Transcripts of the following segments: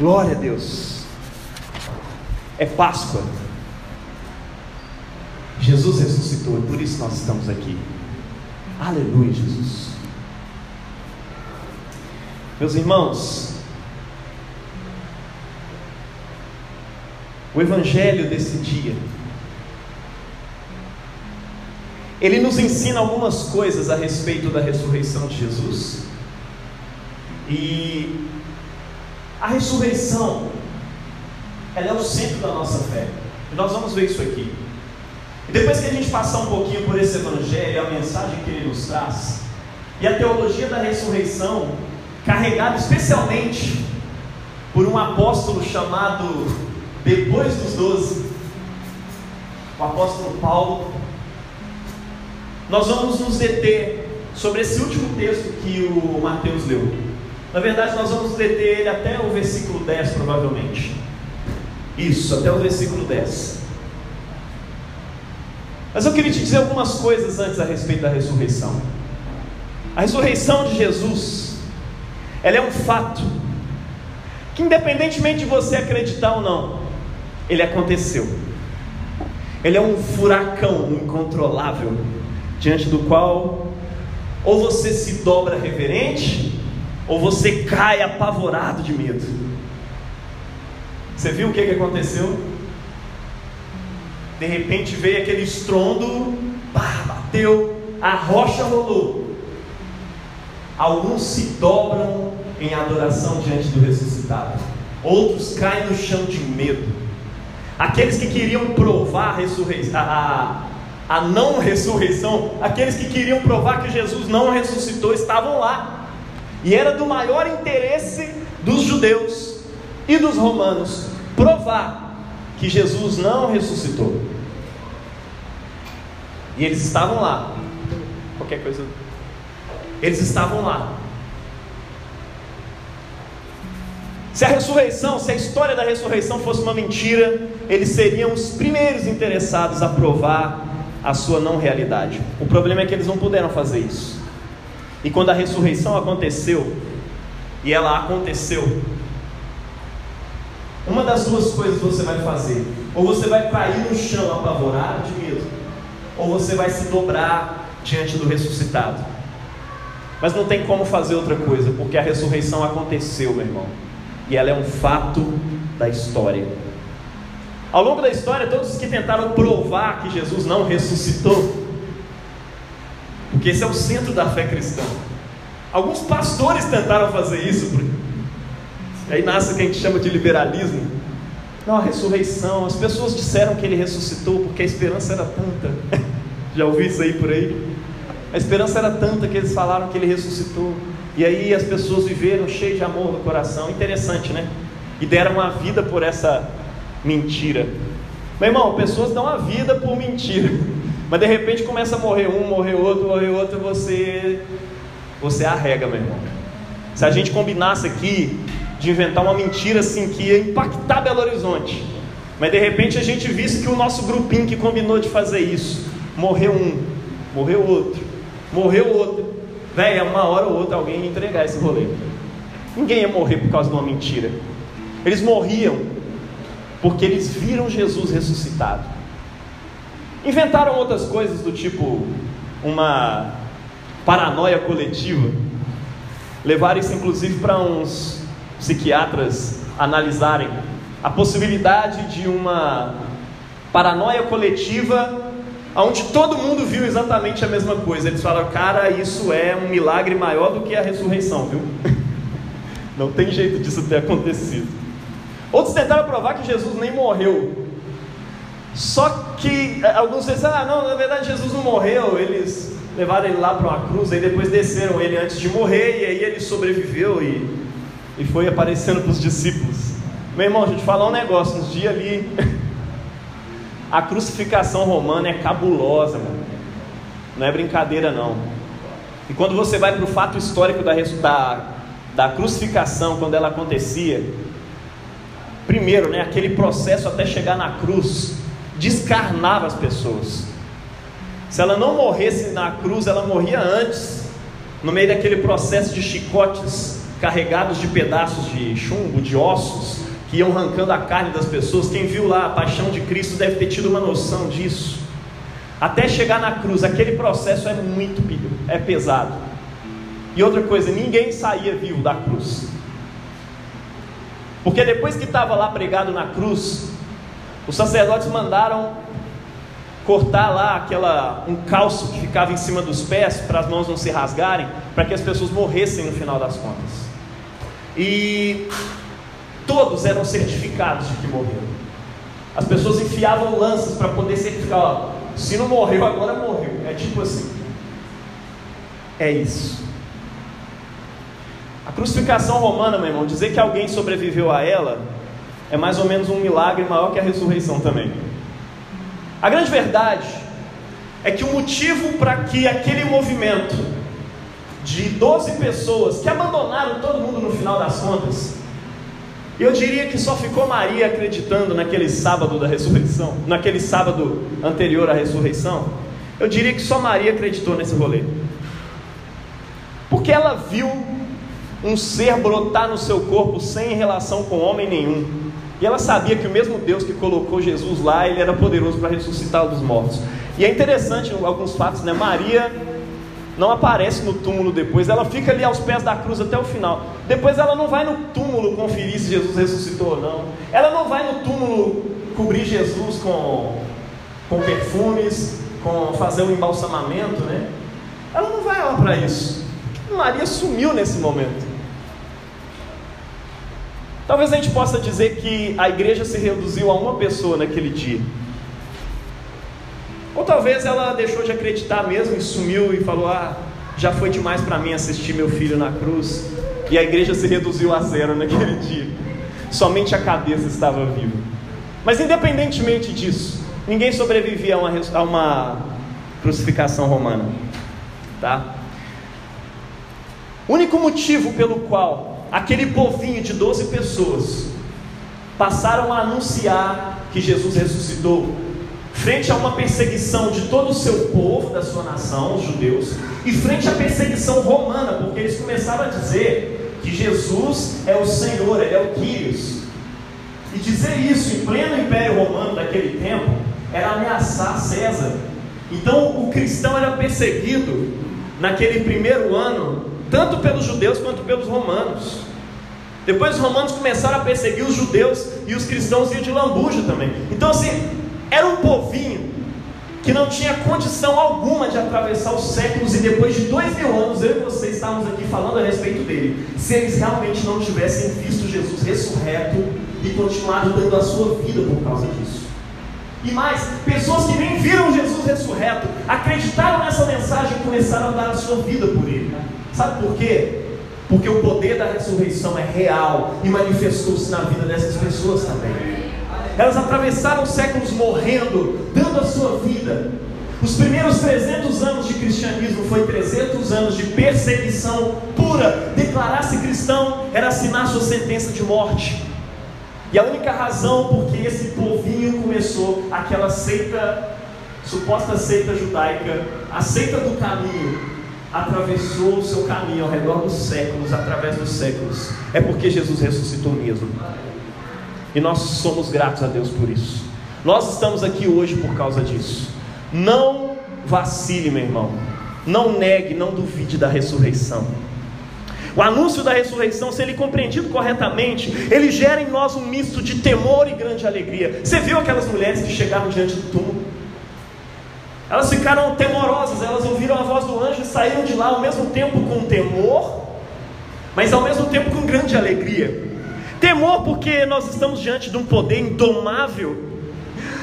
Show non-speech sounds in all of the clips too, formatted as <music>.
Glória a Deus. É Páscoa. Jesus ressuscitou e por isso nós estamos aqui. Aleluia, Jesus. Meus irmãos, o Evangelho desse dia, ele nos ensina algumas coisas a respeito da ressurreição de Jesus. E a ressurreição, ela é o centro da nossa fé. E nós vamos ver isso aqui. E depois que a gente passar um pouquinho por esse evangelho, a mensagem que ele nos traz, e a teologia da ressurreição, carregada especialmente por um apóstolo chamado depois dos doze, o apóstolo Paulo, nós vamos nos deter sobre esse último texto que o Mateus leu. Na verdade, nós vamos deter ele até o versículo 10, provavelmente. Isso, até o versículo 10. Mas eu queria te dizer algumas coisas antes a respeito da ressurreição. A ressurreição de Jesus, ela é um fato que, independentemente de você acreditar ou não, ele aconteceu. Ele é um furacão incontrolável diante do qual ou você se dobra reverente, ou você cai apavorado de medo. Você viu o que, aconteceu? De repente veio aquele estrondo, pá, bateu, a rocha rolou. Alguns se dobram em adoração diante do ressuscitado, outros caem no chão de medo. Aqueles que queriam provar a ressurreição, a, a não ressurreição, aqueles que queriam provar que Jesus não ressuscitou estavam lá. E era do maior interesse dos judeus e dos romanos provar que Jesus não ressuscitou. E eles estavam lá. Qualquer coisa. Eles estavam lá. Se a ressurreição, se a história da ressurreição fosse uma mentira, eles seriam os primeiros interessados a provar a sua não realidade. O problema é que eles não puderam fazer isso. E quando a ressurreição aconteceu, e ela aconteceu, uma das duas coisas você vai fazer: ou você vai cair no chão apavorado de medo, ou você vai se dobrar diante do ressuscitado. Mas não tem como fazer outra coisa, porque a ressurreição aconteceu, meu irmão, e ela é um fato da história. Ao longo da história, todos os que tentaram provar que Jesus não ressuscitou, porque esse é o centro da fé cristã. Alguns pastores tentaram fazer isso, aí nasce o que a gente chama de liberalismo. Não, a ressurreição, as pessoas disseram que ele ressuscitou porque a esperança era tanta. <laughs> Já ouvi isso aí por aí? A esperança era tanta que eles falaram que ele ressuscitou. E aí as pessoas viveram cheias de amor no coração. Interessante, né? E deram a vida por essa mentira. Meu irmão, pessoas dão a vida por mentira. <laughs> Mas de repente começa a morrer um, morrer outro, morrer outro, você você arrega, meu irmão. Se a gente combinasse aqui de inventar uma mentira assim que ia impactar Belo Horizonte, mas de repente a gente visse que o nosso grupinho que combinou de fazer isso, morreu um, morreu outro, morreu outro, velho, uma hora ou outra alguém ia entregar esse rolê. Ninguém ia morrer por causa de uma mentira. Eles morriam porque eles viram Jesus ressuscitado. Inventaram outras coisas do tipo uma paranoia coletiva. Levaram isso inclusive para uns psiquiatras analisarem a possibilidade de uma paranoia coletiva onde todo mundo viu exatamente a mesma coisa. Eles falaram, cara, isso é um milagre maior do que a ressurreição, viu? <laughs> Não tem jeito disso ter acontecido. Outros tentaram provar que Jesus nem morreu. Só que eh, alguns disseram, ah, não, na verdade Jesus não morreu. Eles levaram ele lá para uma cruz, aí depois desceram ele antes de morrer, e aí ele sobreviveu e, e foi aparecendo para os discípulos. Meu irmão, deixa eu te falar um negócio, uns dias ali, <laughs> a crucificação romana é cabulosa, mano. Não é brincadeira não. E quando você vai para o fato histórico da, da, da crucificação, quando ela acontecia, primeiro, né, aquele processo até chegar na cruz, descarnava as pessoas. Se ela não morresse na cruz, ela morria antes, no meio daquele processo de chicotes, carregados de pedaços de chumbo, de ossos, que iam arrancando a carne das pessoas. Quem viu lá a paixão de Cristo deve ter tido uma noção disso. Até chegar na cruz, aquele processo é muito é pesado. E outra coisa, ninguém saía vivo da cruz. Porque depois que estava lá pregado na cruz, os sacerdotes mandaram cortar lá aquela um calço que ficava em cima dos pés para as mãos não se rasgarem, para que as pessoas morressem no final das contas. E todos eram certificados de que morreram. As pessoas enfiavam lanças para poder certificar, ó, se não morreu agora morreu. É tipo assim. É isso. A crucificação romana, meu irmão, dizer que alguém sobreviveu a ela é mais ou menos um milagre maior que a ressurreição também. A grande verdade é que o motivo para que aquele movimento de 12 pessoas que abandonaram todo mundo no final das contas, eu diria que só ficou Maria acreditando naquele sábado da ressurreição, naquele sábado anterior à ressurreição. Eu diria que só Maria acreditou nesse rolê. Porque ela viu um ser brotar no seu corpo sem relação com homem nenhum. E ela sabia que o mesmo Deus que colocou Jesus lá, ele era poderoso para ressuscitar dos mortos. E é interessante alguns fatos, né? Maria não aparece no túmulo depois, ela fica ali aos pés da cruz até o final. Depois ela não vai no túmulo conferir se Jesus ressuscitou ou não. Ela não vai no túmulo cobrir Jesus com, com perfumes, com fazer um embalsamamento, né? Ela não vai lá para isso. Maria sumiu nesse momento. Talvez a gente possa dizer que a igreja se reduziu a uma pessoa naquele dia. Ou talvez ela deixou de acreditar mesmo e sumiu e falou: Ah, já foi demais para mim assistir meu filho na cruz. E a igreja se reduziu a zero naquele <laughs> dia. Somente a cabeça estava viva. Mas independentemente disso, ninguém sobrevivia a uma, a uma crucificação romana. Tá? O único motivo pelo qual aquele povinho de 12 pessoas passaram a anunciar que Jesus ressuscitou, frente a uma perseguição de todo o seu povo, da sua nação, os judeus, e frente à perseguição romana, porque eles começaram a dizer que Jesus é o Senhor, ele é o Quírios. E dizer isso em pleno Império Romano daquele tempo era ameaçar César. Então o cristão era perseguido naquele primeiro ano tanto pelos judeus quanto pelos romanos. Depois os romanos começaram a perseguir os judeus e os cristãos iam de lambuja também. Então, assim, era um povinho que não tinha condição alguma de atravessar os séculos, e depois de dois mil anos, eu e você estávamos aqui falando a respeito dele, se eles realmente não tivessem visto Jesus ressurreto e continuado dando a sua vida por causa disso. E mais, pessoas que nem viram Jesus ressurreto, acreditaram nessa mensagem e começaram a dar a sua vida por ele. Sabe por quê? Porque o poder da ressurreição é real e manifestou-se na vida dessas pessoas também. Elas atravessaram séculos morrendo, dando a sua vida. Os primeiros 300 anos de cristianismo foi 300 anos de perseguição pura. Declarar-se cristão era assinar sua sentença de morte. E a única razão porque esse povinho começou aquela seita, suposta seita judaica, a seita do caminho, atravessou o seu caminho ao redor dos séculos, através dos séculos, é porque Jesus ressuscitou mesmo. E nós somos gratos a Deus por isso. Nós estamos aqui hoje por causa disso. Não vacile, meu irmão. Não negue, não duvide da ressurreição. O anúncio da ressurreição, se ele compreendido corretamente, ele gera em nós um misto de temor e grande alegria. Você viu aquelas mulheres que chegaram diante do túmulo? Elas ficaram temorosas, elas ouviram a voz do anjo e saíram de lá ao mesmo tempo com temor, mas ao mesmo tempo com grande alegria. Temor porque nós estamos diante de um poder indomável,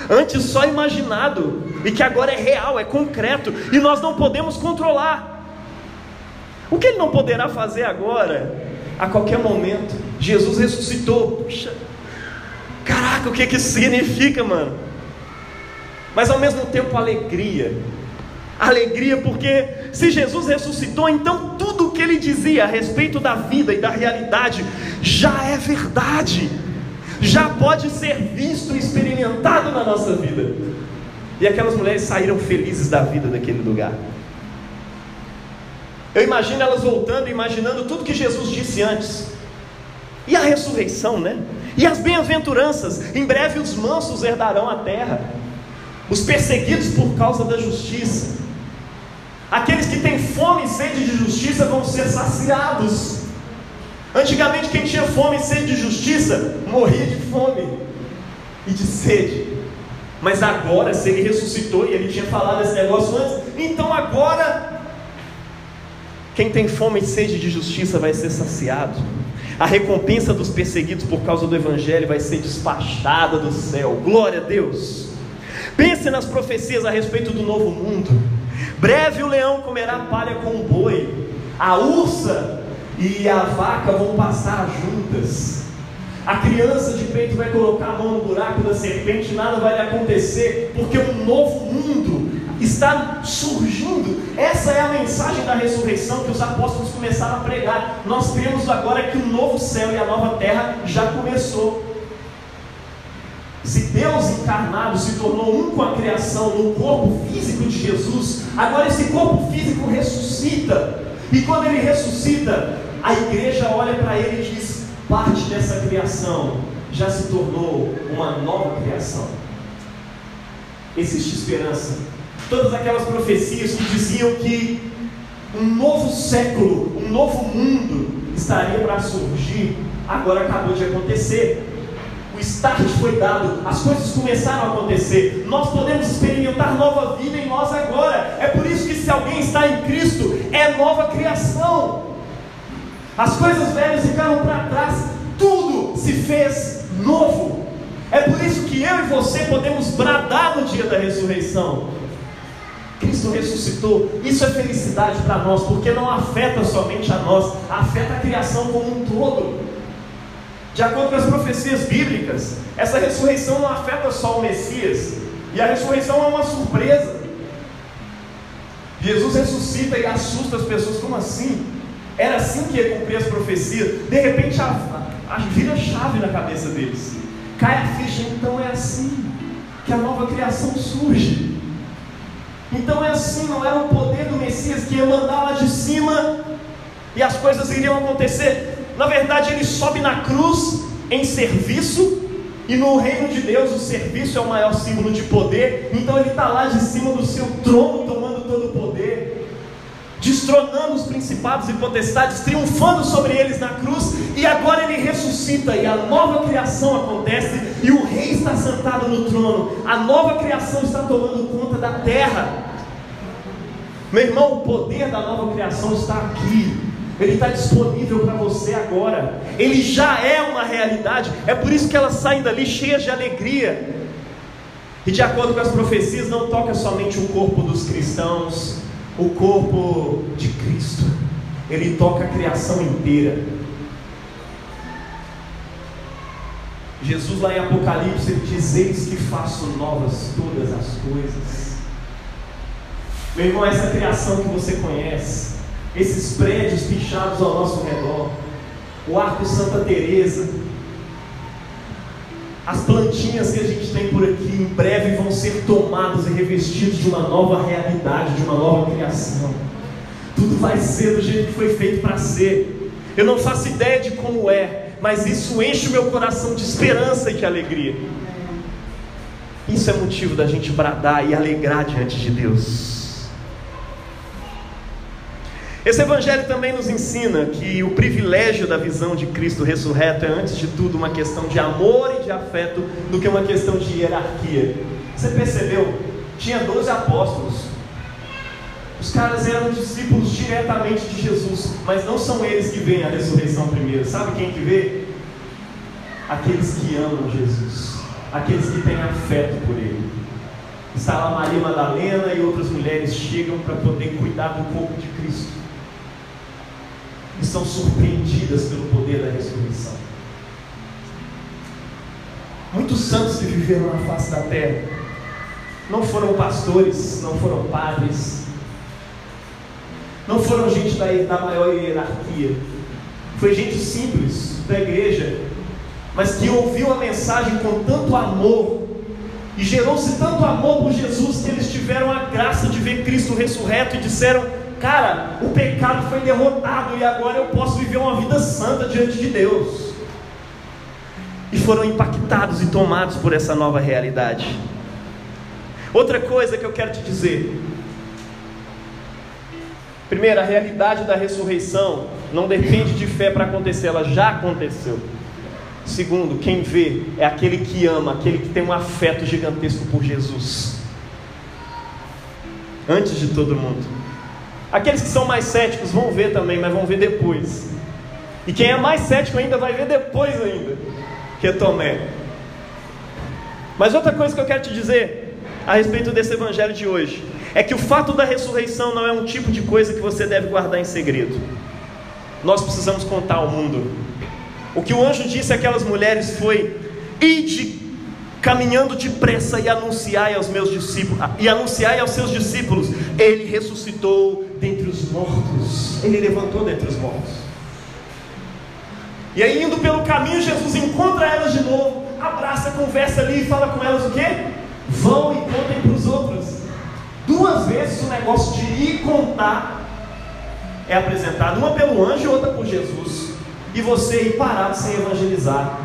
antes só imaginado, e que agora é real, é concreto, e nós não podemos controlar. O que ele não poderá fazer agora, a qualquer momento? Jesus ressuscitou. Puxa, caraca, o que, que significa, mano? Mas ao mesmo tempo alegria. Alegria porque se Jesus ressuscitou, então tudo o que ele dizia a respeito da vida e da realidade já é verdade, já pode ser visto e experimentado na nossa vida. E aquelas mulheres saíram felizes da vida daquele lugar. Eu imagino elas voltando, imaginando tudo que Jesus disse antes. E a ressurreição, né? E as bem-aventuranças. Em breve os mansos herdarão a terra. Os perseguidos por causa da justiça. Aqueles que têm fome e sede de justiça vão ser saciados. Antigamente, quem tinha fome e sede de justiça morria de fome e de sede. Mas agora, se ele ressuscitou e ele tinha falado esse negócio antes, então agora quem tem fome e sede de justiça vai ser saciado. A recompensa dos perseguidos por causa do Evangelho vai ser despachada do céu. Glória a Deus. Pense nas profecias a respeito do novo mundo. Breve o leão comerá palha com o boi, a ursa e a vaca vão passar juntas. A criança de peito vai colocar a mão no buraco da serpente, nada vai lhe acontecer, porque um novo mundo está surgindo. Essa é a mensagem da ressurreição que os apóstolos começaram a pregar. Nós temos agora que o novo céu e a nova terra já começou. Se Deus encarnado se tornou um com a criação no corpo físico de Jesus, agora esse corpo físico ressuscita. E quando ele ressuscita, a igreja olha para ele e diz: parte dessa criação já se tornou uma nova criação. Existe esperança todas aquelas profecias que diziam que um novo século, um novo mundo estaria para surgir, agora acabou de acontecer. O start foi dado, as coisas começaram a acontecer. Nós podemos experimentar nova vida em nós agora. É por isso que se alguém está em Cristo, é nova criação. As coisas velhas ficaram para trás, tudo se fez novo. É por isso que eu e você podemos bradar no dia da ressurreição. Cristo ressuscitou. Isso é felicidade para nós, porque não afeta somente a nós, afeta a criação como um todo. De acordo com as profecias bíblicas, essa ressurreição não afeta só o Messias, e a ressurreição é uma surpresa. Jesus ressuscita e assusta as pessoas, como assim? Era assim que ia cumprir as profecias. De repente, a, a, vira chave na cabeça deles. Cai a ficha, então é assim que a nova criação surge. Então é assim, não era o poder do Messias que ia mandar lá de cima e as coisas iriam acontecer. Na verdade, ele sobe na cruz em serviço, e no reino de Deus o serviço é o maior símbolo de poder. Então ele está lá de cima do seu trono, tomando todo o poder, destronando os principados e potestades, triunfando sobre eles na cruz, e agora ele ressuscita e a nova criação acontece, e o rei está sentado no trono, a nova criação está tomando conta da terra. Meu irmão, o poder da nova criação está aqui. Ele está disponível para você agora. Ele já é uma realidade. É por isso que elas saem dali cheias de alegria. E de acordo com as profecias, não toca somente o corpo dos cristãos, o corpo de Cristo. Ele toca a criação inteira. Jesus lá em Apocalipse ele diz: Eis que faço novas todas as coisas. Meu irmão, essa criação que você conhece, esses prédios pichados ao nosso redor, o Arco Santa Teresa, as plantinhas que a gente tem por aqui, em breve vão ser tomadas e revestidas de uma nova realidade, de uma nova criação. Tudo vai ser do jeito que foi feito para ser. Eu não faço ideia de como é, mas isso enche o meu coração de esperança e de alegria. Isso é motivo da gente bradar e alegrar diante de Deus. Esse evangelho também nos ensina que o privilégio da visão de Cristo ressurreto é, antes de tudo, uma questão de amor e de afeto do que uma questão de hierarquia. Você percebeu? Tinha 12 apóstolos. Os caras eram discípulos diretamente de Jesus, mas não são eles que veem a ressurreição primeiro. Sabe quem que vê? Aqueles que amam Jesus, aqueles que têm afeto por Ele. Está lá Maria Madalena e outras mulheres chegam para poder cuidar do corpo de Cristo e são surpreendidas pelo poder da ressurreição. Muitos santos que viveram na face da terra não foram pastores, não foram padres, não foram gente da, da maior hierarquia, foi gente simples da igreja, mas que ouviu a mensagem com tanto amor e gerou-se tanto amor por Jesus que eles tiveram a graça de ver Cristo ressurreto e disseram: cara, o pecado foi derrotado e agora eu posso viver uma vida santa diante de Deus. E foram impactados e tomados por essa nova realidade. Outra coisa que eu quero te dizer. Primeiro, a realidade da ressurreição não depende de fé para acontecer, ela já aconteceu. Segundo, quem vê é aquele que ama, aquele que tem um afeto gigantesco por Jesus. Antes de todo mundo. Aqueles que são mais céticos vão ver também, mas vão ver depois. E quem é mais cético ainda vai ver depois ainda, que é Tomé. Mas outra coisa que eu quero te dizer a respeito desse evangelho de hoje é que o fato da ressurreição não é um tipo de coisa que você deve guardar em segredo. Nós precisamos contar ao mundo. O que o anjo disse àquelas mulheres foi: ide caminhando depressa e anunciai aos meus discípulos, e anunciai aos seus discípulos, ele ressuscitou dentre os mortos, ele levantou dentre os mortos. E aí, indo pelo caminho, Jesus encontra elas de novo, abraça, conversa ali e fala com elas o quê? Vão e contem para os outros. Duas vezes o negócio de ir contar é apresentado, uma pelo anjo e outra por Jesus e você ir parado sem evangelizar.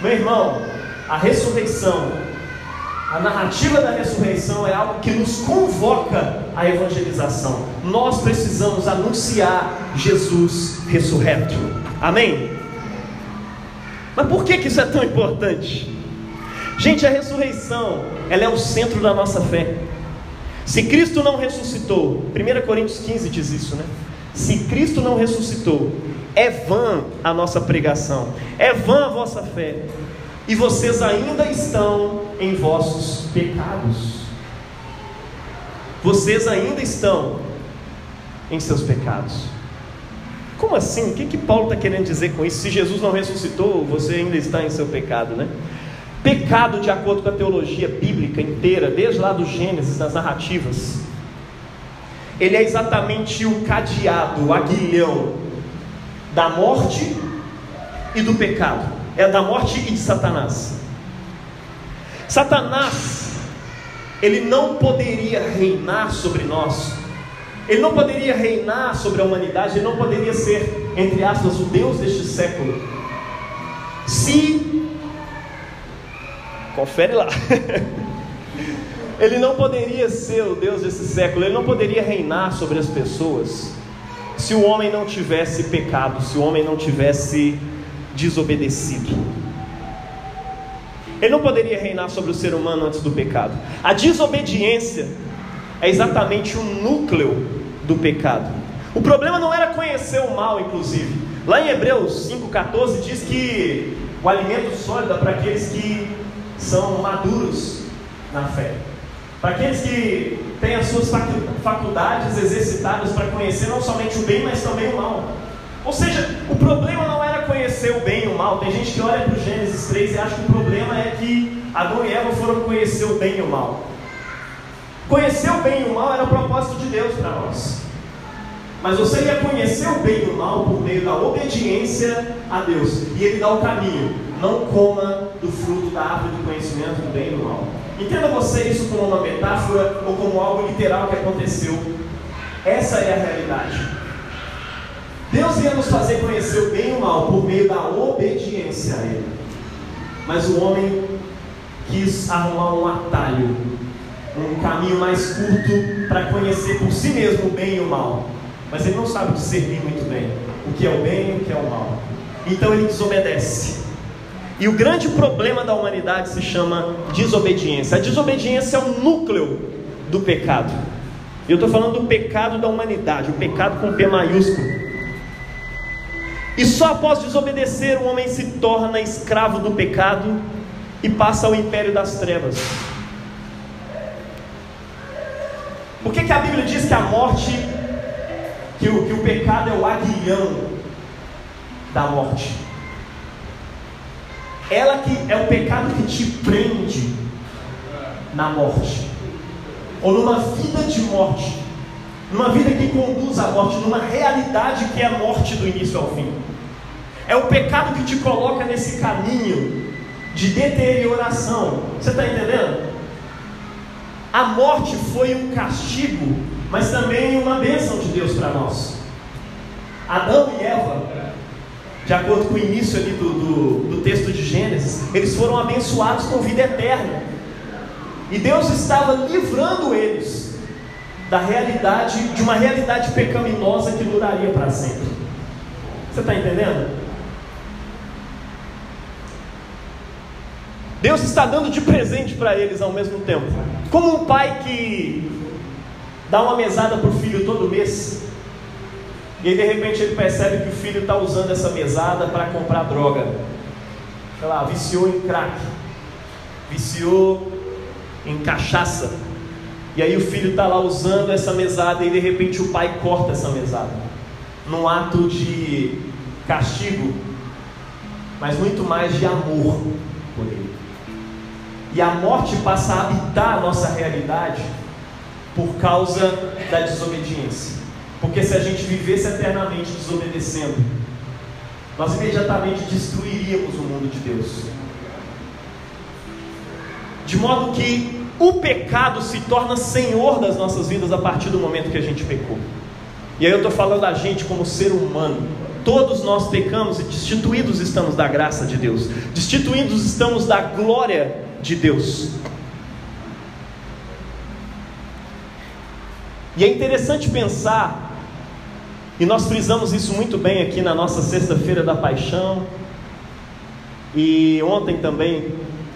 Meu irmão, a ressurreição, a narrativa da ressurreição é algo que nos convoca à evangelização. Nós precisamos anunciar Jesus ressurreto. Amém? Mas por que, que isso é tão importante? Gente, a ressurreição, ela é o centro da nossa fé. Se Cristo não ressuscitou, 1 Coríntios 15 diz isso, né? Se Cristo não ressuscitou, é vã a nossa pregação, é vã a vossa fé, e vocês ainda estão em vossos pecados. Vocês ainda estão em seus pecados. Como assim? O que, que Paulo está querendo dizer com isso? Se Jesus não ressuscitou, você ainda está em seu pecado, né? Pecado, de acordo com a teologia bíblica inteira, desde lá do Gênesis, das narrativas, ele é exatamente o cadeado, o aguilhão da morte e do pecado, é da morte e de Satanás. Satanás, ele não poderia reinar sobre nós, ele não poderia reinar sobre a humanidade, ele não poderia ser, entre aspas, o Deus deste século, se. Confere lá. <laughs> ele não poderia ser o Deus desse século, ele não poderia reinar sobre as pessoas se o homem não tivesse pecado, se o homem não tivesse desobedecido. Ele não poderia reinar sobre o ser humano antes do pecado. A desobediência é exatamente o núcleo do pecado. O problema não era conhecer o mal, inclusive. Lá em Hebreus 5,14 diz que o alimento sólido é para aqueles que são maduros na fé. Para aqueles que têm as suas faculdades exercitadas para conhecer não somente o bem, mas também o mal. Ou seja, o problema não conhecer o bem e o mal. Tem gente que olha para o Gênesis 3 e acha que o problema é que Adão e Eva foram conhecer o bem e o mal. Conhecer o bem e o mal era o propósito de Deus para nós. Mas você ia conhecer o bem e o mal por meio da obediência a Deus. E Ele dá o caminho. Não coma do fruto da árvore do conhecimento do bem e do mal. Entenda você isso como uma metáfora ou como algo literal que aconteceu. Essa é a realidade. Deus ia nos fazer conhecer o bem e o mal por meio da obediência a Ele. Mas o homem quis arrumar um atalho, um caminho mais curto para conhecer por si mesmo o bem e o mal. Mas ele não sabe discernir muito bem o que é o bem e o que é o mal. Então ele desobedece. E o grande problema da humanidade se chama desobediência. A desobediência é o núcleo do pecado. Eu estou falando do pecado da humanidade, o pecado com P maiúsculo. E só após desobedecer o homem se torna escravo do pecado e passa ao império das trevas. Por que, que a Bíblia diz que a morte, que o, que o pecado é o aguilhão da morte? Ela que é o pecado que te prende na morte, ou numa vida de morte, numa vida que conduz à morte, numa realidade que é a morte do início ao fim. É o pecado que te coloca nesse caminho de deterioração. Você está entendendo? A morte foi um castigo, mas também uma bênção de Deus para nós. Adão e Eva, de acordo com o início ali do, do, do texto de Gênesis, eles foram abençoados com vida eterna. E Deus estava livrando eles da realidade, de uma realidade pecaminosa que duraria para sempre. Você está entendendo? Deus está dando de presente para eles ao mesmo tempo. Como um pai que dá uma mesada para o filho todo mês, e aí de repente ele percebe que o filho está usando essa mesada para comprar droga. Sei lá, viciou em crack, viciou em cachaça. E aí o filho está lá usando essa mesada e de repente o pai corta essa mesada. Num ato de castigo, mas muito mais de amor por ele. E a morte passa a habitar a nossa realidade por causa da desobediência. Porque se a gente vivesse eternamente desobedecendo, nós imediatamente destruiríamos o mundo de Deus. De modo que o pecado se torna senhor das nossas vidas a partir do momento que a gente pecou. E aí eu estou falando da gente como ser humano. Todos nós pecamos e destituídos estamos da graça de Deus, destituídos estamos da glória de Deus. E é interessante pensar, e nós frisamos isso muito bem aqui na nossa Sexta-feira da Paixão, e ontem também,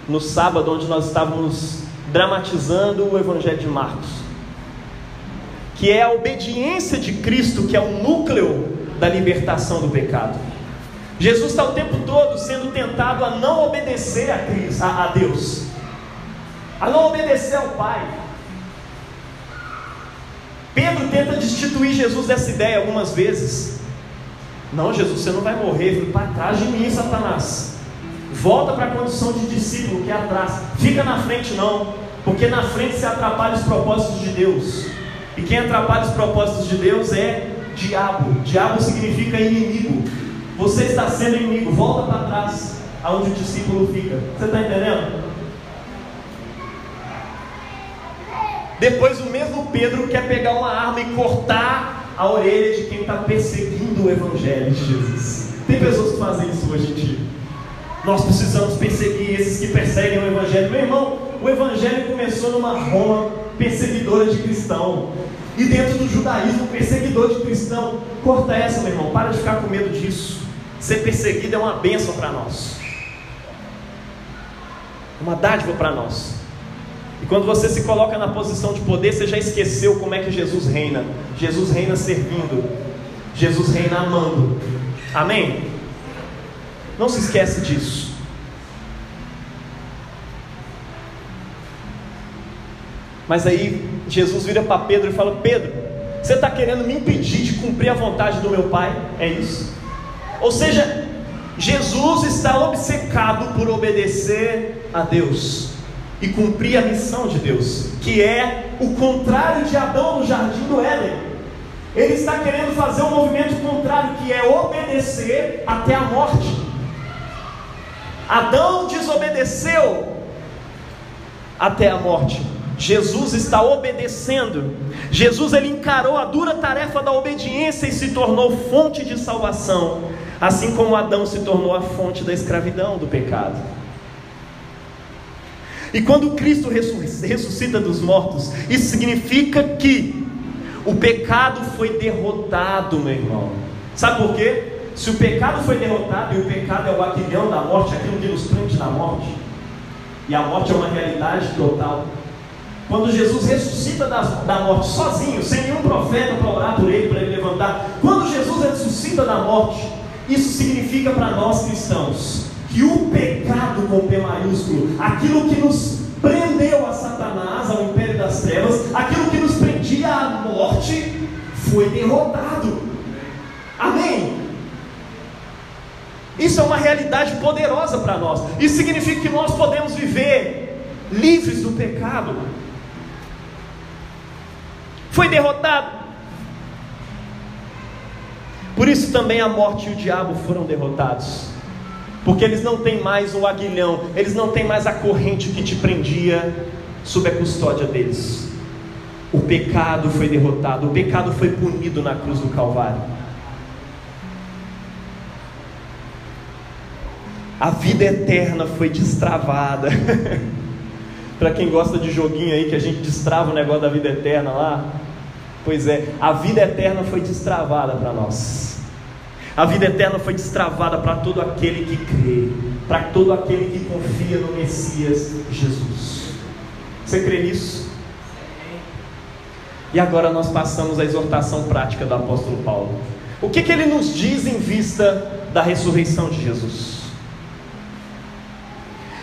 no sábado, onde nós estávamos dramatizando o Evangelho de Marcos, que é a obediência de Cristo, que é o núcleo da libertação do pecado. Jesus está o tempo todo sendo tentado a não obedecer a, Cristo, a, a Deus, a não obedecer ao Pai. Pedro tenta destituir Jesus dessa ideia algumas vezes. Não, Jesus, você não vai morrer. Para trás de mim, Satanás. Volta para a condição de discípulo, que é atrás. Fica na frente, não. Porque na frente se atrapalha os propósitos de Deus. E quem atrapalha os propósitos de Deus é diabo. Diabo significa inimigo. Você está sendo inimigo, volta para trás, aonde o discípulo fica. Você está entendendo? Depois o mesmo Pedro quer pegar uma arma e cortar a orelha de quem está perseguindo o Evangelho de Jesus. Tem pessoas que fazem isso hoje em dia. Nós precisamos perseguir esses que perseguem o Evangelho. Meu irmão, o Evangelho começou numa Roma perseguidora de cristão. E dentro do judaísmo, perseguidor de cristão. Corta essa, meu irmão. Para de ficar com medo disso. Ser perseguido é uma bênção para nós, uma dádiva para nós. E quando você se coloca na posição de poder, você já esqueceu como é que Jesus reina. Jesus reina servindo, Jesus reina amando. Amém? Não se esquece disso. Mas aí Jesus vira para Pedro e fala: Pedro, você está querendo me impedir de cumprir a vontade do meu Pai? É isso? Ou seja, Jesus está obcecado por obedecer a Deus e cumprir a missão de Deus, que é o contrário de Adão no jardim do Éden. Ele está querendo fazer um movimento contrário, que é obedecer até a morte. Adão desobedeceu até a morte. Jesus está obedecendo. Jesus ele encarou a dura tarefa da obediência e se tornou fonte de salvação assim como Adão se tornou a fonte da escravidão, do pecado. E quando Cristo ressuscita dos mortos, isso significa que o pecado foi derrotado, meu irmão. Sabe por quê? Se o pecado foi derrotado, e o pecado é o aguilhão da morte, aquilo que nos prende na morte, e a morte é uma realidade total. Quando Jesus ressuscita da, da morte sozinho, sem nenhum profeta para orar por ele, para ele levantar, quando Jesus ressuscita da morte, isso significa para nós cristãos que o pecado com P maiúsculo, aquilo que nos prendeu a Satanás, ao império das trevas, aquilo que nos prendia à morte, foi derrotado. Amém? Isso é uma realidade poderosa para nós. Isso significa que nós podemos viver livres do pecado. Foi derrotado. Por isso também a morte e o diabo foram derrotados. Porque eles não têm mais o aguilhão, eles não têm mais a corrente que te prendia sob a custódia deles. o pecado foi derrotado, o pecado foi punido na cruz do Calvário. A vida eterna foi destravada. <laughs> Para quem gosta de joguinho aí que a gente destrava o negócio da vida eterna lá, pois é, a vida eterna foi destravada para nós. A vida eterna foi destravada para todo aquele que crê, para todo aquele que confia no Messias Jesus. Você crê nisso? E agora nós passamos à exortação prática do apóstolo Paulo. O que, que ele nos diz em vista da ressurreição de Jesus?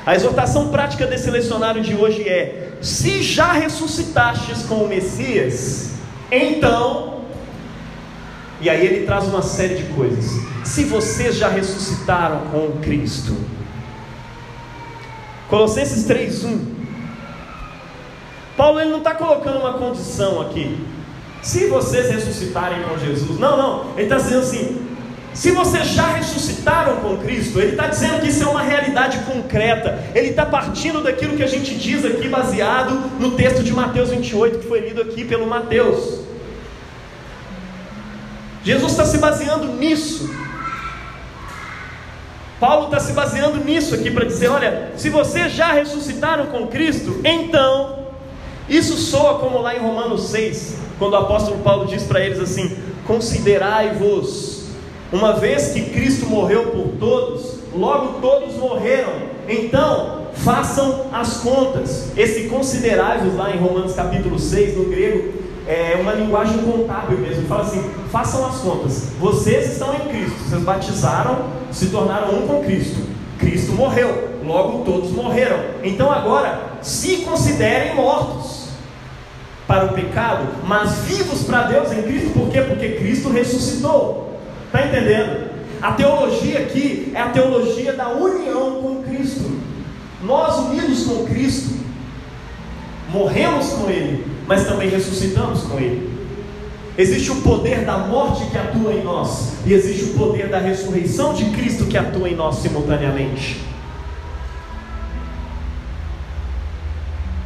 A exortação prática desse lecionário de hoje é: se já ressuscitastes com o Messias, então. E aí ele traz uma série de coisas. Se vocês já ressuscitaram com Cristo. Colossenses 3:1 Paulo ele não está colocando uma condição aqui. Se vocês ressuscitarem com Jesus, não, não, ele está dizendo assim: se vocês já ressuscitaram com Cristo, ele está dizendo que isso é uma realidade concreta. Ele está partindo daquilo que a gente diz aqui, baseado no texto de Mateus 28, que foi lido aqui pelo Mateus. Jesus está se baseando nisso. Paulo está se baseando nisso aqui para dizer: olha, se vocês já ressuscitaram com Cristo, então isso soa como lá em Romanos 6, quando o apóstolo Paulo diz para eles assim: Considerai-vos, uma vez que Cristo morreu por todos, logo todos morreram, então façam as contas. Esse considerai-vos lá em Romanos capítulo 6, no grego, é uma linguagem contábil mesmo. Fala assim: façam as contas. Vocês estão em Cristo, vocês batizaram, se tornaram um com Cristo. Cristo morreu, logo todos morreram. Então agora se considerem mortos para o pecado, mas vivos para Deus em Cristo, por quê? Porque Cristo ressuscitou. Está entendendo? A teologia aqui é a teologia da união com Cristo. Nós unidos com Cristo, morremos com Ele, mas também ressuscitamos com Ele. Existe o poder da morte que atua em nós, e existe o poder da ressurreição de Cristo que atua em nós simultaneamente.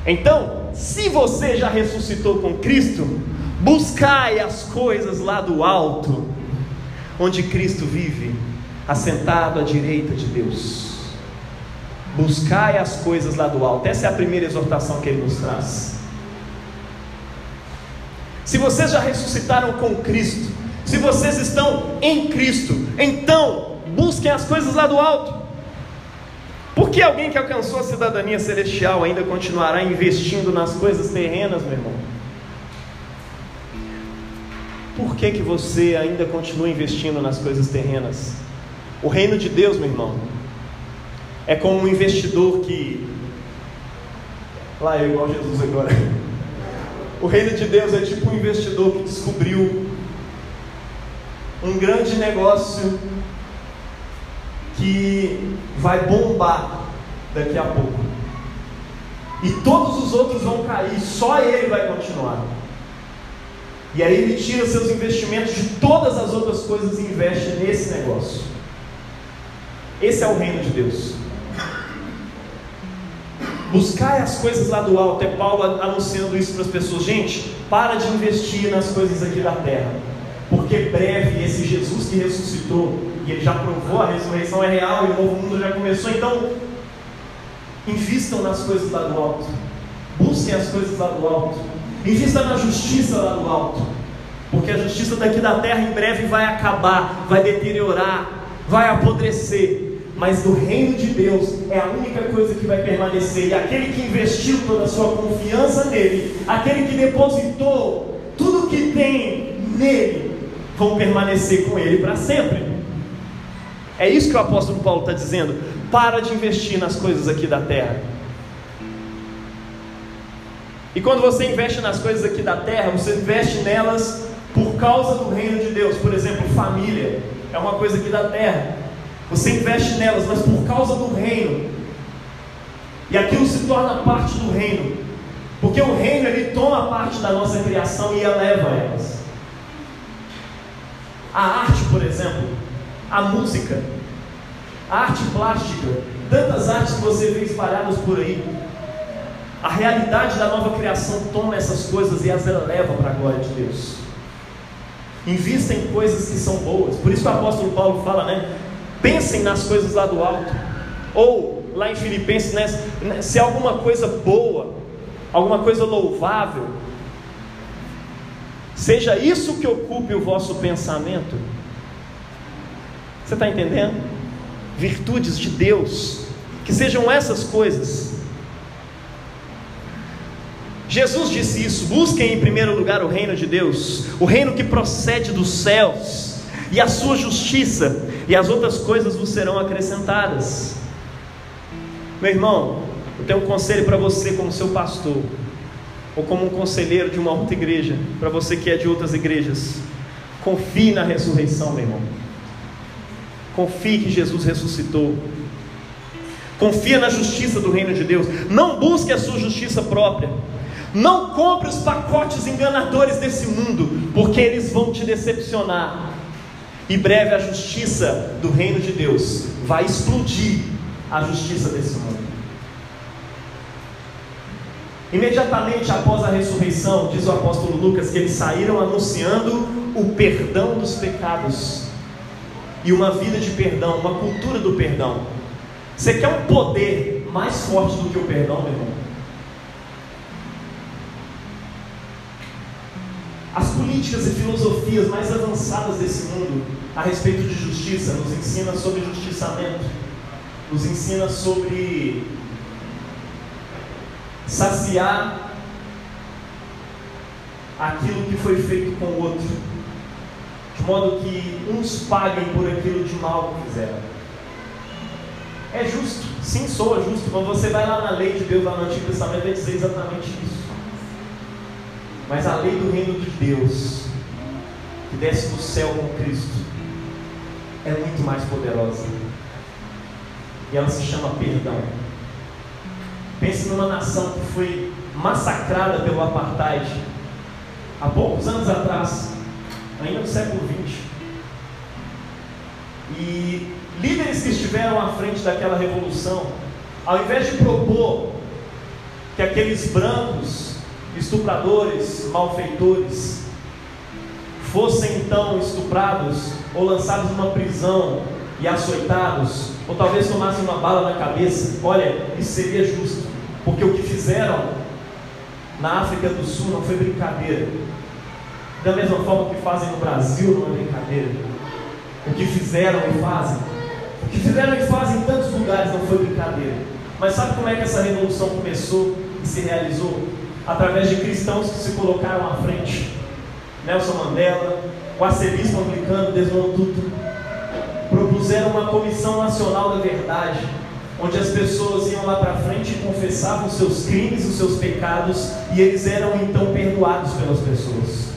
Então, se você já ressuscitou com Cristo, buscai as coisas lá do alto, onde Cristo vive, assentado à direita de Deus. Buscai as coisas lá do alto. Essa é a primeira exortação que ele nos traz. Se vocês já ressuscitaram com Cristo, se vocês estão em Cristo, então busquem as coisas lá do alto. Por que alguém que alcançou a cidadania celestial ainda continuará investindo nas coisas terrenas, meu irmão? Por que, que você ainda continua investindo nas coisas terrenas? O reino de Deus, meu irmão, é como um investidor que. Lá eu igual Jesus agora. O reino de Deus é tipo um investidor que descobriu um grande negócio que vai bombar daqui a pouco. E todos os outros vão cair, só ele vai continuar. E aí ele tira seus investimentos de todas as outras coisas e investe nesse negócio. Esse é o reino de Deus. Buscar as coisas lá do alto, é Paulo anunciando isso para as pessoas. Gente, para de investir nas coisas aqui da terra, porque breve esse Jesus que ressuscitou, e ele já provou, a ressurreição é real e o novo mundo já começou. Então, invistam nas coisas lá do alto, busquem as coisas lá do alto, invista na justiça lá do alto, porque a justiça daqui da terra em breve vai acabar, vai deteriorar, vai apodrecer. Mas o reino de Deus é a única coisa que vai permanecer. E aquele que investiu toda a sua confiança nele, aquele que depositou tudo que tem nele, vão permanecer com ele para sempre. É isso que o apóstolo Paulo está dizendo. Para de investir nas coisas aqui da terra. E quando você investe nas coisas aqui da terra, você investe nelas por causa do reino de Deus. Por exemplo, família é uma coisa aqui da terra. Você investe nelas, mas por causa do reino. E aquilo se torna parte do reino. Porque o reino ele toma parte da nossa criação e eleva elas. A arte, por exemplo, a música, a arte plástica, tantas artes que você vê espalhadas por aí. A realidade da nova criação toma essas coisas e as eleva para a glória de Deus. Invista em coisas que são boas. Por isso que o apóstolo Paulo fala, né? Pensem nas coisas lá do alto. Ou lá em Filipenses, né? se alguma coisa boa, alguma coisa louvável, seja isso que ocupe o vosso pensamento. Você está entendendo? Virtudes de Deus, que sejam essas coisas. Jesus disse isso: busquem em primeiro lugar o reino de Deus, o reino que procede dos céus, e a sua justiça, e as outras coisas vos serão acrescentadas. Meu irmão, eu tenho um conselho para você, como seu pastor, ou como um conselheiro de uma outra igreja, para você que é de outras igrejas. Confie na ressurreição, meu irmão. Confie que Jesus ressuscitou. Confia na justiça do reino de Deus. Não busque a sua justiça própria. Não compre os pacotes enganadores desse mundo, porque eles vão te decepcionar. E breve a justiça do reino de Deus vai explodir a justiça desse mundo. Imediatamente após a ressurreição, diz o apóstolo Lucas, que eles saíram anunciando o perdão dos pecados e uma vida de perdão, uma cultura do perdão. Você quer um poder mais forte do que o perdão, meu irmão? Políticas e filosofias mais avançadas desse mundo a respeito de justiça nos ensina sobre justiçamento, nos ensina sobre saciar aquilo que foi feito com o outro de modo que uns paguem por aquilo de mal que fizeram. É justo, sim, soa justo. Quando você vai lá na lei de Deus, lá no Antigo Testamento, vai dizer exatamente isso. Mas a lei do reino de Deus, que desce do céu com Cristo, é muito mais poderosa. E ela se chama perdão. Pense numa nação que foi massacrada pelo apartheid há poucos anos atrás ainda no século XX. E líderes que estiveram à frente daquela revolução, ao invés de propor que aqueles brancos, estupradores, malfeitores, fossem então estuprados ou lançados numa prisão e açoitados, ou talvez tomassem uma bala na cabeça, olha, isso seria justo, porque o que fizeram na África do Sul não foi brincadeira, da mesma forma que fazem no Brasil, não é brincadeira. O que fizeram e fazem. O que fizeram e fazem em tantos lugares não foi brincadeira. Mas sabe como é que essa revolução começou e se realizou? Através de cristãos que se colocaram à frente. Nelson Mandela, o arcebispo anglicano Desmond Tutu, propuseram uma comissão nacional da verdade, onde as pessoas iam lá para frente e confessavam seus crimes, os seus pecados, e eles eram então perdoados pelas pessoas.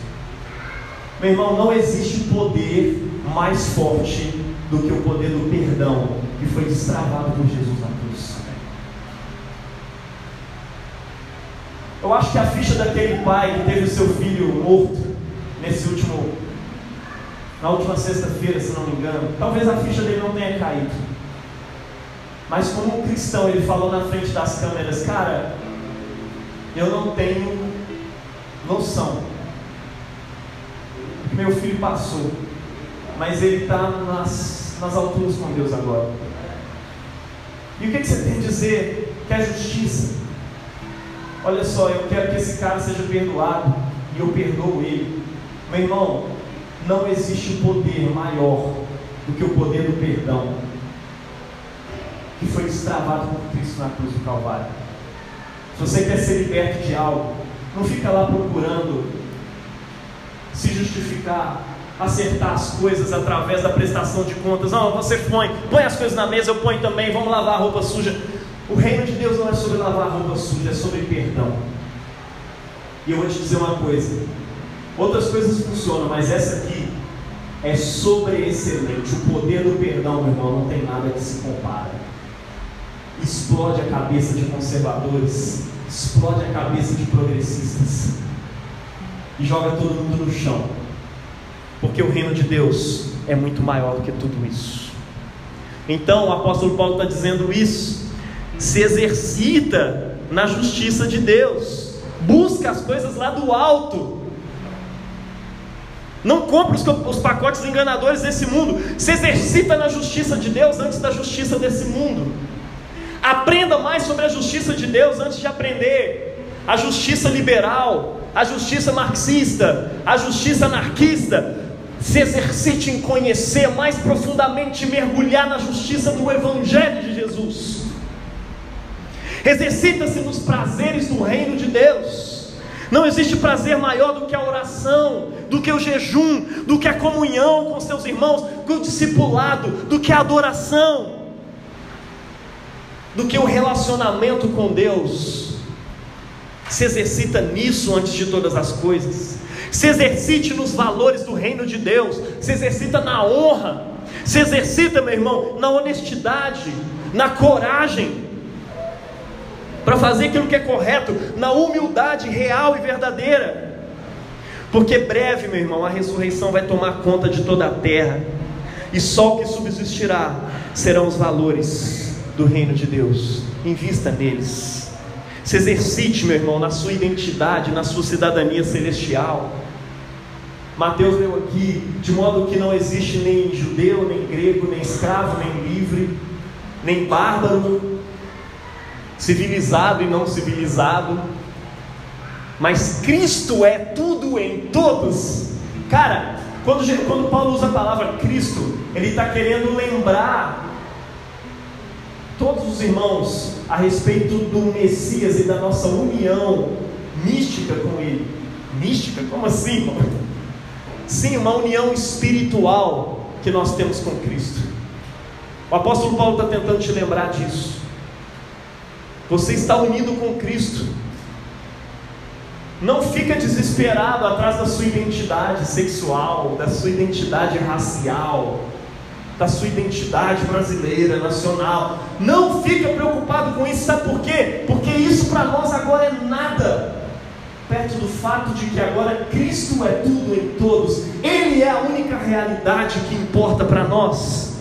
Meu irmão, não existe poder mais forte do que o poder do perdão que foi destravado por Jesus na cruz. Eu acho que a ficha daquele pai que teve o seu filho morto nesse último, na última sexta-feira, se não me engano, talvez a ficha dele não tenha caído. Mas como um cristão, ele falou na frente das câmeras, cara, eu não tenho noção meu filho passou, mas ele está nas, nas alturas com Deus agora. E o que, que você tem a dizer? Que é justiça. Olha só, eu quero que esse cara seja perdoado e eu perdoo ele. Meu irmão, não existe poder maior do que o poder do perdão que foi destravado por Cristo na cruz do Calvário. Se você quer ser liberto de algo, não fica lá procurando se justificar, acertar as coisas através da prestação de contas. Não, você põe, põe as coisas na mesa, eu ponho também, vamos lavar a roupa suja. O reino de Deus não é sobre lavar roupa suja, é sobre perdão. E eu vou te dizer uma coisa: outras coisas funcionam, mas essa aqui é sobre excelente. O poder do perdão, meu irmão, não tem nada que se compara. Explode a cabeça de conservadores, explode a cabeça de progressistas e joga todo mundo no chão. Porque o reino de Deus é muito maior do que tudo isso. Então o apóstolo Paulo está dizendo isso. Se exercita na justiça de Deus. Busca as coisas lá do alto. Não compra os, os pacotes enganadores desse mundo. Se exercita na justiça de Deus antes da justiça desse mundo. Aprenda mais sobre a justiça de Deus antes de aprender a justiça liberal, a justiça marxista, a justiça anarquista. Se exercite em conhecer mais profundamente, mergulhar na justiça do Evangelho de Jesus. Exercita-se nos prazeres do reino de Deus. Não existe prazer maior do que a oração, do que o jejum, do que a comunhão com seus irmãos, do que o discipulado, do que a adoração do que o relacionamento com Deus. Se exercita nisso antes de todas as coisas. Se exercite nos valores do reino de Deus. Se exercita na honra. Se exercita, meu irmão, na honestidade, na coragem, para fazer aquilo que é correto, na humildade real e verdadeira. Porque breve, meu irmão, a ressurreição vai tomar conta de toda a terra, e só o que subsistirá serão os valores do reino de Deus. Invista neles. Se exercite, meu irmão, na sua identidade, na sua cidadania celestial. Mateus leu aqui, de modo que não existe nem judeu, nem grego, nem escravo, nem livre, nem bárbaro, civilizado e não civilizado, mas Cristo é tudo em todos. Cara, quando, quando Paulo usa a palavra Cristo, ele está querendo lembrar todos os irmãos a respeito do Messias e da nossa união mística com Ele. Mística? Como assim, irmão? Sim, uma união espiritual que nós temos com Cristo. O apóstolo Paulo está tentando te lembrar disso. Você está unido com Cristo. Não fica desesperado atrás da sua identidade sexual, da sua identidade racial, da sua identidade brasileira, nacional. Não fica preocupado com isso, sabe por quê? Porque isso para nós agora é nada. Perto do fato de que agora Cristo é tudo em todos, Ele é a única realidade que importa para nós.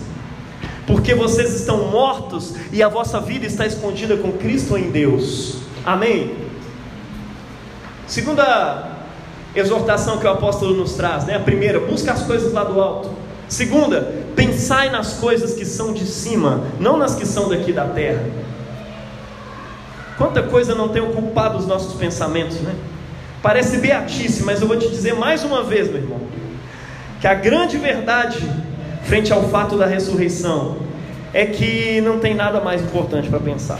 Porque vocês estão mortos e a vossa vida está escondida com Cristo em Deus. Amém? Segunda exortação que o apóstolo nos traz, né? A primeira, busca as coisas lá do alto. Segunda, pensai nas coisas que são de cima, não nas que são daqui da terra. Quanta coisa não tem ocupado os nossos pensamentos, né? Parece beatice, mas eu vou te dizer mais uma vez, meu irmão, que a grande verdade frente ao fato da ressurreição é que não tem nada mais importante para pensar.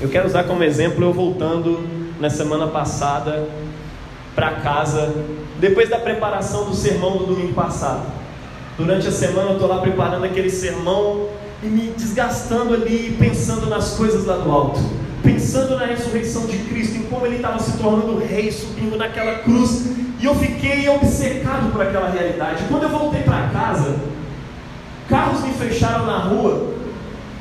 Eu quero usar como exemplo eu voltando na semana passada para casa, depois da preparação do sermão do domingo passado. Durante a semana eu estou lá preparando aquele sermão e me desgastando ali, pensando nas coisas lá do alto, pensando na ressurreição de Cristo, em como ele estava se tornando rei, subindo naquela cruz, e eu fiquei obcecado por aquela realidade. Quando eu voltei para casa, carros me fecharam na rua,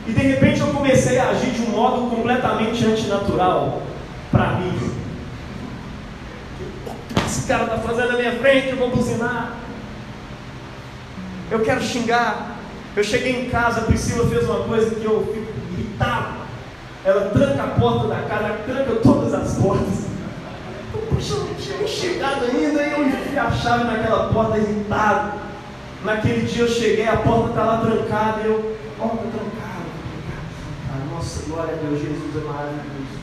e de repente eu comecei a agir de um modo completamente antinatural para mim esse cara está fazendo na minha frente, eu vou buzinar. Eu quero xingar. Eu cheguei em casa, a Priscila fez uma coisa que eu fico irritado. Ela tranca a porta da casa, tranca todas as portas. Eu, puxa, eu não tinha nem chegado ainda, e eu enfiei a chave naquela porta irritado. Naquele dia eu cheguei, a porta está lá trancada, e eu, porta trancada, trancada. Nossa, glória a Deus, Jesus é maravilhoso.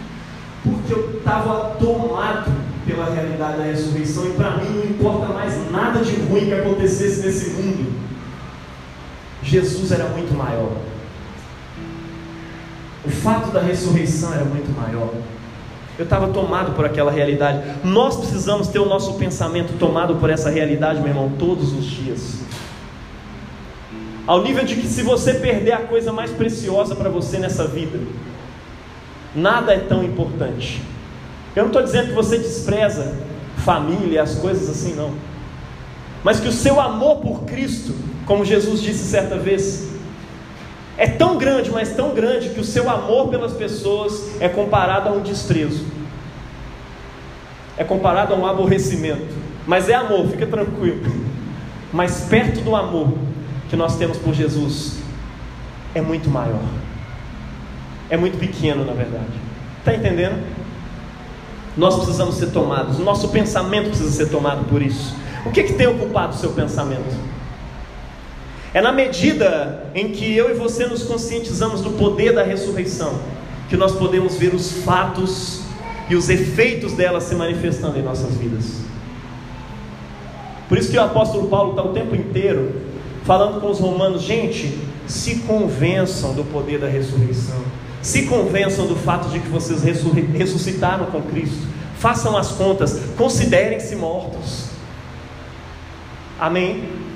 Porque eu estava tomado pela realidade da ressurreição, e para mim não importa mais nada de ruim que acontecesse nesse mundo. Jesus era muito maior. O fato da ressurreição era muito maior. Eu estava tomado por aquela realidade. Nós precisamos ter o nosso pensamento tomado por essa realidade, meu irmão, todos os dias. Ao nível de que se você perder a coisa mais preciosa para você nessa vida, nada é tão importante. Eu não estou dizendo que você despreza família, as coisas assim, não. Mas que o seu amor por Cristo, como Jesus disse certa vez, é tão grande, mas tão grande, que o seu amor pelas pessoas é comparado a um desprezo, é comparado a um aborrecimento. Mas é amor, fica tranquilo. Mas perto do amor que nós temos por Jesus, é muito maior. é muito pequeno, na verdade. Está entendendo? Nós precisamos ser tomados, nosso pensamento precisa ser tomado por isso. O que, que tem ocupado o seu pensamento? É na medida em que eu e você nos conscientizamos do poder da ressurreição que nós podemos ver os fatos e os efeitos dela se manifestando em nossas vidas. Por isso que o apóstolo Paulo está o tempo inteiro falando com os romanos, gente, se convençam do poder da ressurreição, se convençam do fato de que vocês ressuscitaram com Cristo, façam as contas, considerem-se mortos. Amém?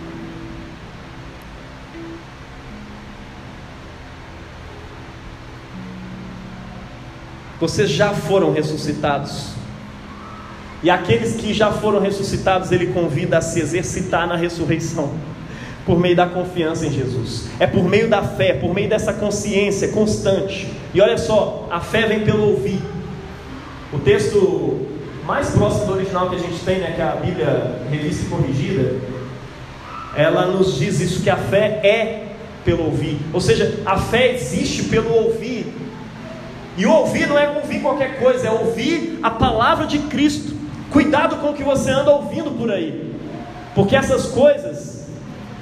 Vocês já foram ressuscitados. E aqueles que já foram ressuscitados, ele convida a se exercitar na ressurreição, por meio da confiança em Jesus. É por meio da fé, por meio dessa consciência constante. E olha só, a fé vem pelo ouvir. O texto mais próximo do original que a gente tem, né, que é a Bíblia revista e corrigida, ela nos diz isso que a fé é pelo ouvir. Ou seja, a fé existe pelo ouvir e ouvir não é ouvir qualquer coisa, é ouvir a palavra de Cristo. Cuidado com o que você anda ouvindo por aí, porque essas coisas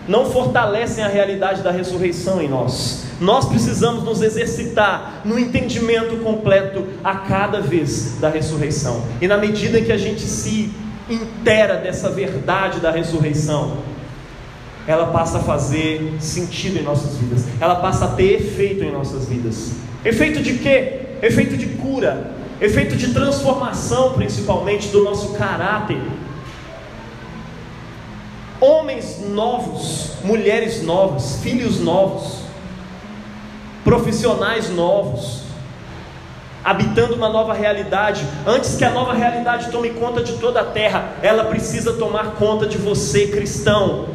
não fortalecem a realidade da ressurreição em nós. Nós precisamos nos exercitar no entendimento completo a cada vez da ressurreição. E na medida que a gente se inteira dessa verdade da ressurreição, ela passa a fazer sentido em nossas vidas, ela passa a ter efeito em nossas vidas. Efeito de quê? Efeito de cura, efeito de transformação, principalmente do nosso caráter. Homens novos, mulheres novas, filhos novos, profissionais novos, habitando uma nova realidade. Antes que a nova realidade tome conta de toda a terra, ela precisa tomar conta de você, cristão.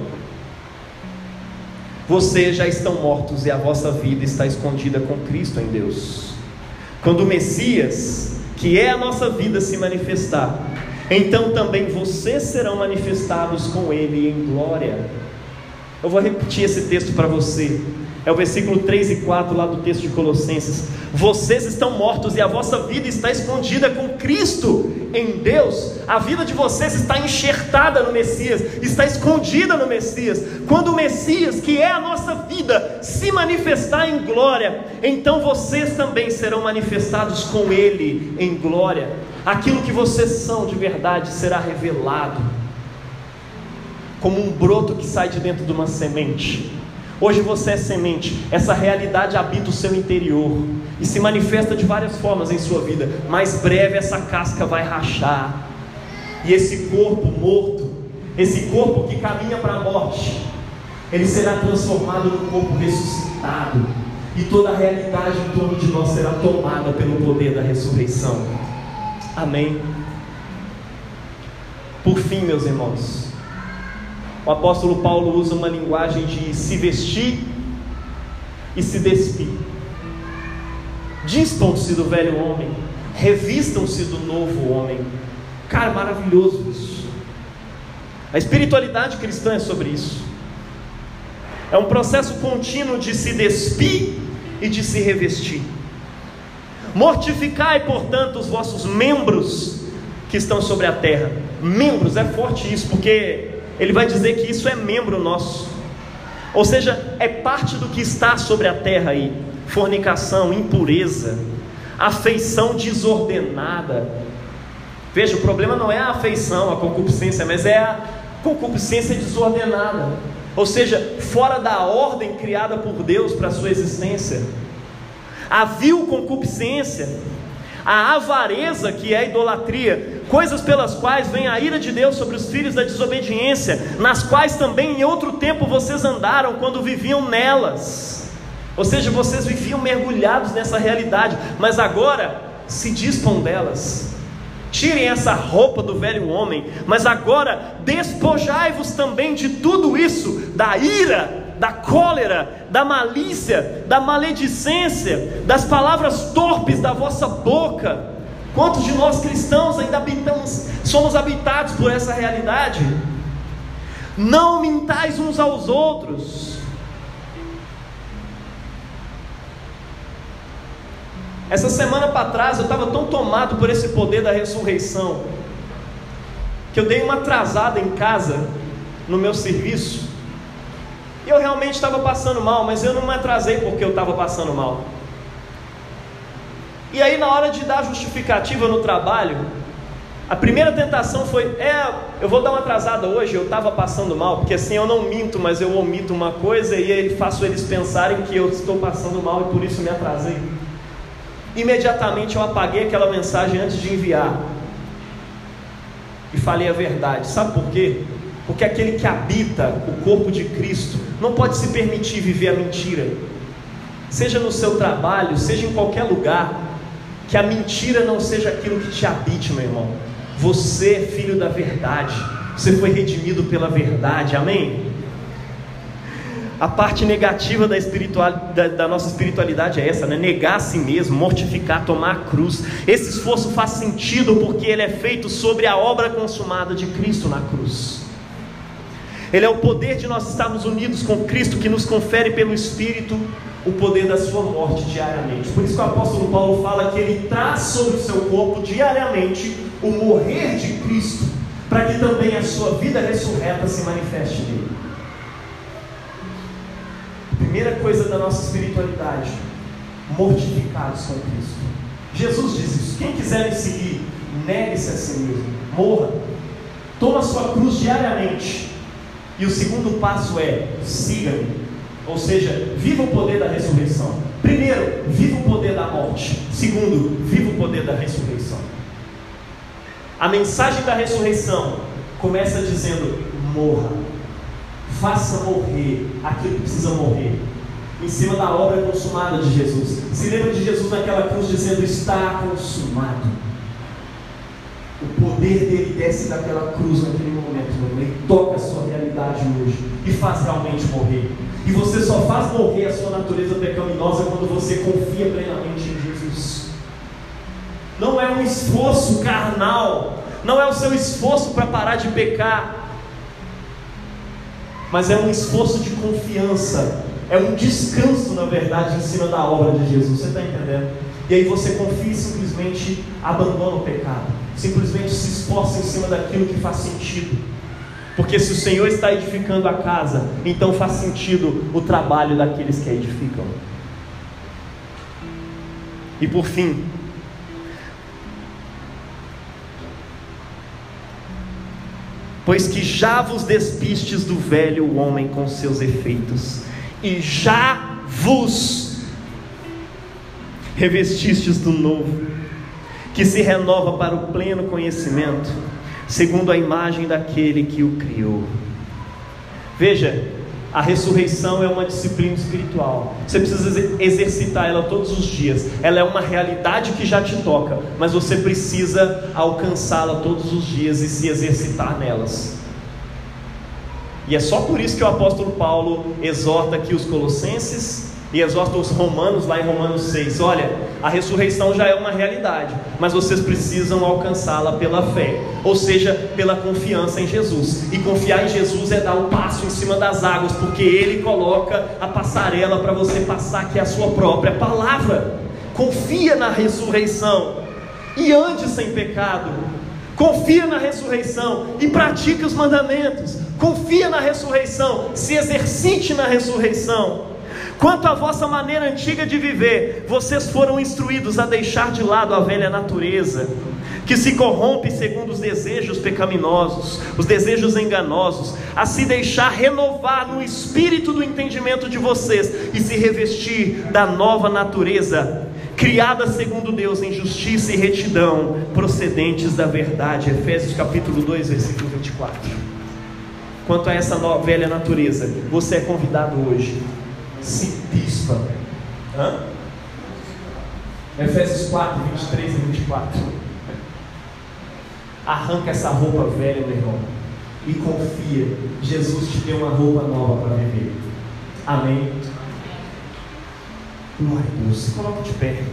Vocês já estão mortos e a vossa vida está escondida com Cristo em Deus. Quando o Messias, que é a nossa vida, se manifestar, então também vocês serão manifestados com Ele em glória. Eu vou repetir esse texto para você. É o versículo 3 e 4 lá do texto de Colossenses. Vocês estão mortos e a vossa vida está escondida com Cristo em Deus. A vida de vocês está enxertada no Messias, está escondida no Messias. Quando o Messias, que é a nossa vida, se manifestar em glória, então vocês também serão manifestados com Ele em glória. Aquilo que vocês são de verdade será revelado como um broto que sai de dentro de uma semente Hoje você é semente, essa realidade habita o seu interior e se manifesta de várias formas em sua vida. Mais breve essa casca vai rachar, e esse corpo morto, esse corpo que caminha para a morte, ele será transformado num corpo ressuscitado, e toda a realidade em torno de nós será tomada pelo poder da ressurreição. Amém. Por fim, meus irmãos, o apóstolo Paulo usa uma linguagem de se vestir e se despir. Dispam-se do velho homem, revistam-se do novo homem. Cara, maravilhoso isso. A espiritualidade cristã é sobre isso. É um processo contínuo de se despir e de se revestir. Mortificai, portanto, os vossos membros que estão sobre a terra. Membros, é forte isso, porque ele vai dizer que isso é membro nosso, ou seja, é parte do que está sobre a terra aí: fornicação, impureza, afeição desordenada. Veja, o problema não é a afeição, a concupiscência, mas é a concupiscência desordenada, ou seja, fora da ordem criada por Deus para a sua existência. A vil concupiscência a avareza, que é a idolatria, coisas pelas quais vem a ira de Deus sobre os filhos da desobediência, nas quais também em outro tempo vocês andaram quando viviam nelas. Ou seja, vocês viviam mergulhados nessa realidade, mas agora se dispam delas. Tirem essa roupa do velho homem, mas agora despojai-vos também de tudo isso, da ira, da cólera, da malícia, da maledicência, das palavras torpes da vossa boca. Quantos de nós cristãos ainda habitamos, somos habitados por essa realidade? Não mintais uns aos outros. Essa semana para trás eu estava tão tomado por esse poder da ressurreição que eu dei uma atrasada em casa no meu serviço. E eu realmente estava passando mal, mas eu não me atrasei porque eu estava passando mal. E aí, na hora de dar justificativa no trabalho, a primeira tentação foi: é, eu vou dar uma atrasada hoje, eu estava passando mal, porque assim eu não minto, mas eu omito uma coisa e faço eles pensarem que eu estou passando mal e por isso me atrasei. Imediatamente eu apaguei aquela mensagem antes de enviar e falei a verdade. Sabe por quê? Porque aquele que habita o corpo de Cristo não pode se permitir viver a mentira. Seja no seu trabalho, seja em qualquer lugar, que a mentira não seja aquilo que te habite, meu irmão. Você é filho da verdade. Você foi redimido pela verdade. Amém? A parte negativa da, da, da, nossa espiritualidade é essa, né? negar a si mesmo, mortificar, tomar a cruz. Esse esforço faz sentido porque ele é feito sobre a obra consumada de Cristo na cruz. Ele é o poder de nós estarmos unidos com Cristo que nos confere pelo Espírito o poder da sua morte diariamente. Por isso que o apóstolo Paulo fala que ele traz sobre o seu corpo diariamente o morrer de Cristo, para que também a sua vida ressurreta se manifeste nele. Primeira coisa da nossa espiritualidade, mortificados com Cristo. Jesus diz isso: quem quiser me seguir, negue-se a si mesmo, morra, toma sua cruz diariamente. E o segundo passo é: siga-me. Ou seja, viva o poder da ressurreição. Primeiro, viva o poder da morte. Segundo, viva o poder da ressurreição. A mensagem da ressurreição começa dizendo: morra, faça morrer aquilo que precisa morrer, em cima da obra consumada de Jesus. Se lembra de Jesus naquela cruz dizendo: está consumado. O poder dele desce daquela cruz naquele momento, ele toca a sua realidade hoje e faz realmente morrer. E você só faz morrer a sua natureza pecaminosa quando você confia plenamente em Jesus. Não é um esforço carnal, não é o seu esforço para parar de pecar, mas é um esforço de confiança, é um descanso, na verdade, em cima da obra de Jesus. Você está entendendo? E aí você confia e simplesmente abandona o pecado, simplesmente se esforça em cima daquilo que faz sentido. Porque se o Senhor está edificando a casa, então faz sentido o trabalho daqueles que a edificam. E por fim, pois que já vos despistes do velho homem com seus efeitos, e já vos revestistes do novo, que se renova para o pleno conhecimento segundo a imagem daquele que o criou. Veja, a ressurreição é uma disciplina espiritual. Você precisa exercitar ela todos os dias. Ela é uma realidade que já te toca, mas você precisa alcançá-la todos os dias e se exercitar nelas. E é só por isso que o apóstolo Paulo exorta aqui os colossenses e exorta os romanos lá em Romanos 6: olha, a ressurreição já é uma realidade, mas vocês precisam alcançá-la pela fé, ou seja, pela confiança em Jesus. E confiar em Jesus é dar o um passo em cima das águas, porque Ele coloca a passarela para você passar, que é a sua própria palavra. Confia na ressurreição e ande sem pecado. Confia na ressurreição e pratique os mandamentos. Confia na ressurreição, se exercite na ressurreição. Quanto à vossa maneira antiga de viver, vocês foram instruídos a deixar de lado a velha natureza, que se corrompe segundo os desejos pecaminosos, os desejos enganosos, a se deixar renovar no espírito do entendimento de vocês e se revestir da nova natureza, criada segundo Deus em justiça e retidão, procedentes da verdade. Efésios capítulo 2, versículo 24. Quanto a essa velha natureza, você é convidado hoje se pispa. Hã? Efésios 4, 23 e 24. Arranca essa roupa velha, meu irmão, e confia. Jesus te deu uma roupa nova para viver. Amém. Glória a Deus. Se coloque de pé.